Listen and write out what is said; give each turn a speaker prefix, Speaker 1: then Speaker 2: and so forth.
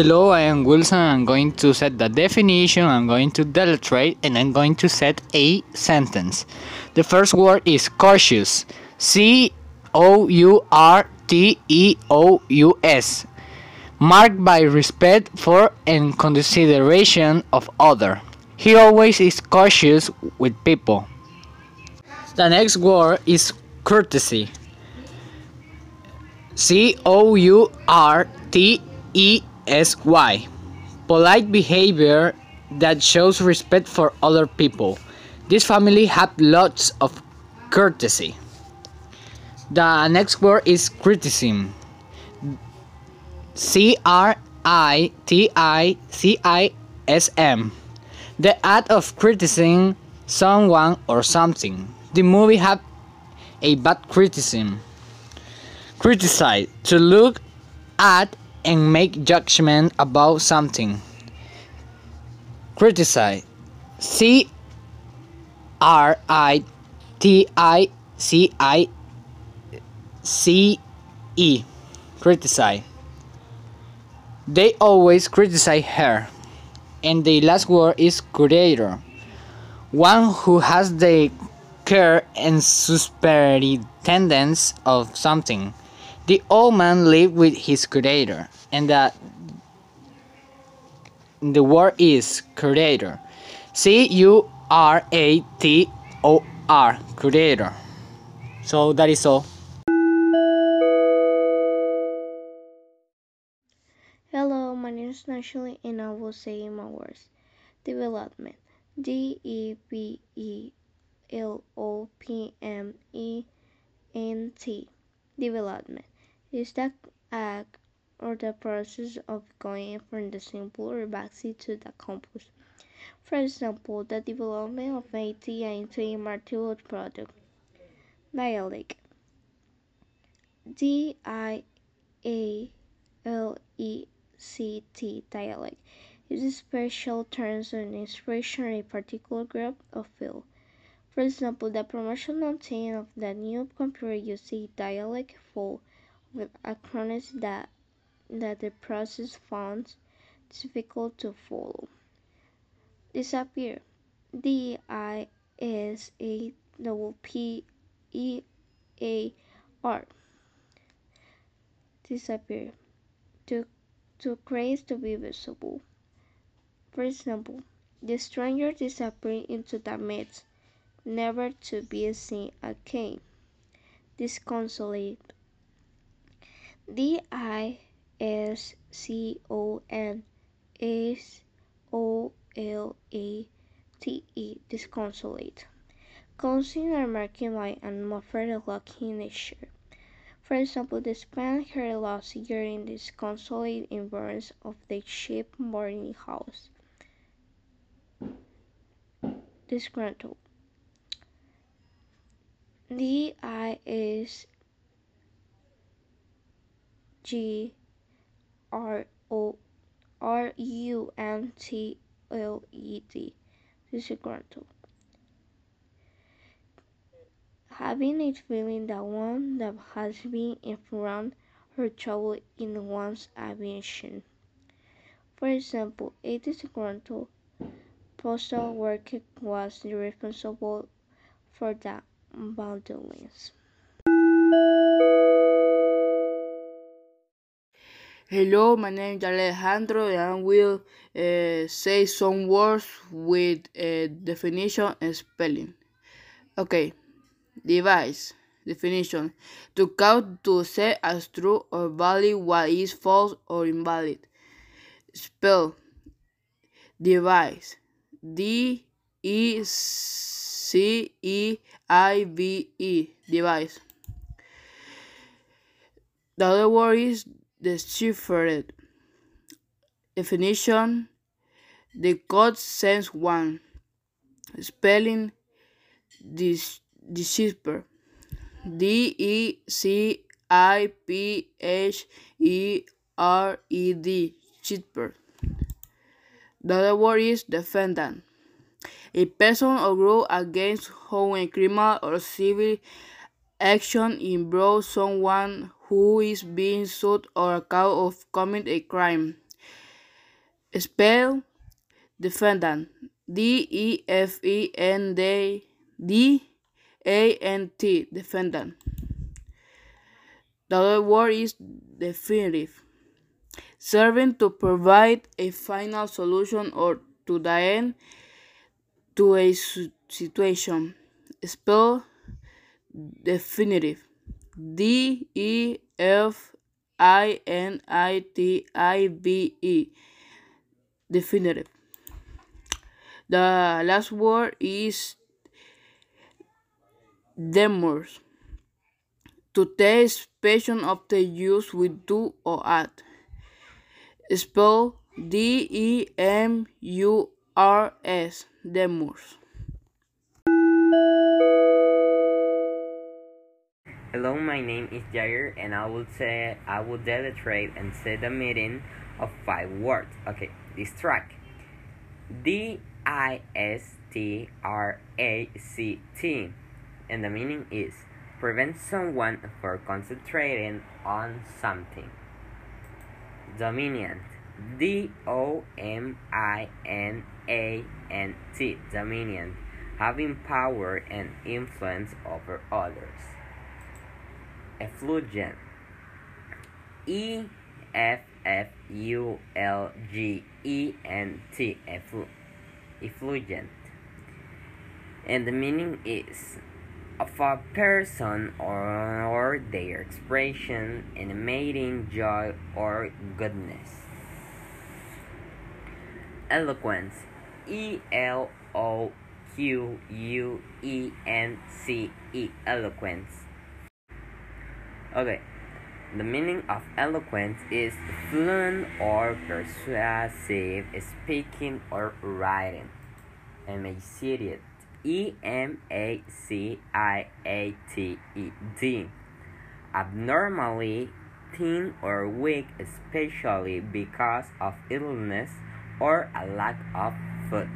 Speaker 1: Hello, I am Wilson. I'm going to set the definition, I'm going to deletrate, and I'm going to set a sentence. The first word is cautious. C O U R T E O U S. Marked by respect for and consideration of other. He always is cautious with people. The next word is courtesy. C O U R T E S Y. Polite behavior that shows respect for other people. This family have lots of courtesy. The next word is criticism. C R I T I C I S M. The act of criticizing someone or something. The movie have a bad criticism. Criticize to look at and make judgment about something. Criticize. C R I T I C I C E. Criticize. They always criticize her. And the last word is curator. One who has the care and superintendence of something. The old man lived with his creator, and the, the word is curator. C U R A T O R, creator. So that is all.
Speaker 2: Hello, my name is Nashili and I will say my words. Development. D E V E L O P M E N T. Development is the act or the process of going from the simple or basic to the complex. For example, the development of AT into a multiple product. Dialect. D I A L E C T dialect is a special term and expression of a particular group of field. For example, the promotional team of the new computer uses dialect full with acronyms that that the process finds difficult to follow. Disappear. D I S A W P E A R. Disappear. To to grace to be visible. For example, the stranger disappeared into the mist, never to be seen again. Disconsolate. D I S C O N S O L A T E. Disconsolate. Causing or marking by an atmospheric lucky nature. For example, the Spanish had lost in the disconsolate environs of the cheap boarding house. Disgruntled. D I S G R O R U N T L E D. Disgruntled. Having a feeling that one that has been in front or trouble in one's aviation. For example, a disgruntled postal worker was responsible for the violence.
Speaker 3: Hello, my name is Alejandro and I will uh, say some words with a definition and spelling. Okay, device definition to count to say as true or valid what is false or invalid. Spell device D E C E I V E device. The other word is deciphered. Definition The code sends one. Spelling this decipher. D E C I P H E R E D. Decipher. The other word is defendant. A person or group against whom a criminal or civil action involves someone who is being sued or accused of committing a crime. Spell defendant. D E F E N D D A N T defendant. The other word is definitive, serving to provide a final solution or to the end to a situation. Spell definitive. D E F I N I T I V E. Definitive. The last word is demurs. To take expression of the use with do or add. Spell D E M U R S. Demurs.
Speaker 4: Hello, my name is Jair, and I will say I will deletrate and say the meaning of five words. Okay, distract. D I S T R A C T, and the meaning is prevent someone from concentrating on something. Dominant. D O M I N A N T. Dominant, having power and influence over others effulgent. E F F U L G E N T. Effulgent. And the meaning is of a person or, or their expression animating joy or goodness. Eloquence. E L O Q U E N C E. Eloquence Okay, the meaning of eloquence is fluent or persuasive speaking or writing. Emaciated. E M A C I A T E D. Abnormally thin or weak, especially because of illness or a lack of food.